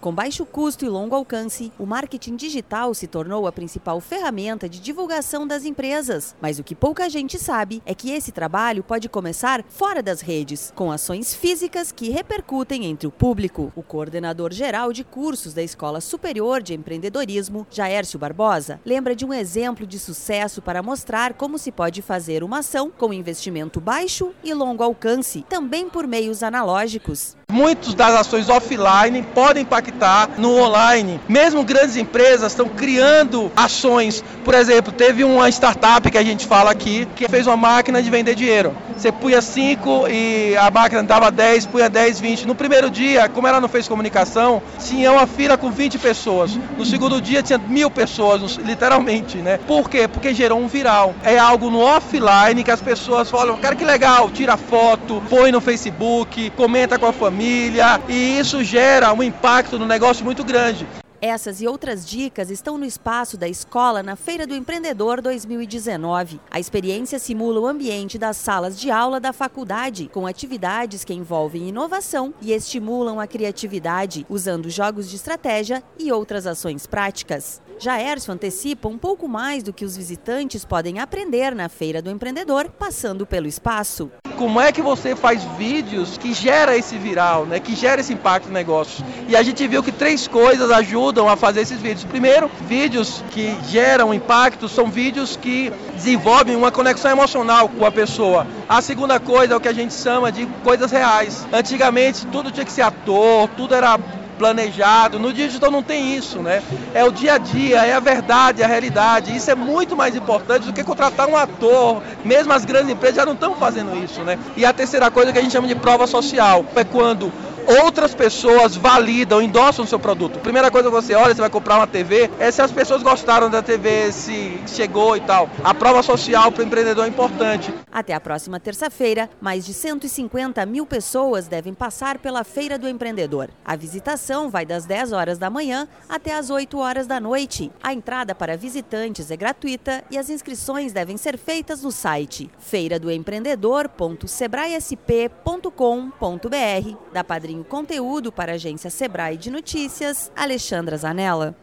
Com baixo custo e longo alcance, o marketing digital se tornou a principal ferramenta de divulgação das empresas. Mas o que pouca gente sabe é que esse trabalho pode começar fora das redes, com ações físicas que repercutem entre o público. O coordenador geral de cursos da Escola Superior de Empreendedorismo, Jaércio Barbosa, lembra de um exemplo de sucesso para mostrar como se pode fazer uma ação com investimento baixo e longo alcance, também por meios analógicos. Muitas das ações offline podem impactar no online. Mesmo grandes empresas estão criando ações. Por exemplo, teve uma startup que a gente fala aqui que fez uma máquina de vender dinheiro. Você punha 5 e a máquina dava 10, punha 10, 20. No primeiro dia, como ela não fez comunicação, tinha uma fila com 20 pessoas. No segundo dia tinha mil pessoas, literalmente, né? Por quê? Porque gerou um viral. É algo no offline que as pessoas falam, cara, que legal, tira foto, põe no Facebook, comenta com a família família e isso gera um impacto no negócio muito grande. Essas e outras dicas estão no espaço da escola na Feira do Empreendedor 2019. A experiência simula o ambiente das salas de aula da faculdade, com atividades que envolvem inovação e estimulam a criatividade, usando jogos de estratégia e outras ações práticas. Jaércio antecipa um pouco mais do que os visitantes podem aprender na Feira do Empreendedor, passando pelo espaço como é que você faz vídeos que gera esse viral, né? Que gera esse impacto no negócio. E a gente viu que três coisas ajudam a fazer esses vídeos. Primeiro, vídeos que geram impacto são vídeos que desenvolvem uma conexão emocional com a pessoa. A segunda coisa é o que a gente chama de coisas reais. Antigamente tudo tinha que ser ator, tudo era planejado. No digital não tem isso, né? É o dia a dia, é a verdade, a realidade. Isso é muito mais importante do que contratar um ator. Mesmo as grandes empresas já não estão fazendo isso, né? E a terceira coisa que a gente chama de prova social é quando outras pessoas validam, endossam o seu produto. Primeira coisa que você olha, você vai comprar uma TV, é se as pessoas gostaram da TV, se chegou e tal. A prova social para o empreendedor é importante. Até a próxima terça-feira, mais de 150 mil pessoas devem passar pela Feira do Empreendedor. A visitação vai das 10 horas da manhã até as 8 horas da noite. A entrada para visitantes é gratuita e as inscrições devem ser feitas no site feiradoempreendedor.sebraesp.com.br da Padrinho Conteúdo para a agência Sebrae de Notícias, Alexandra Zanella.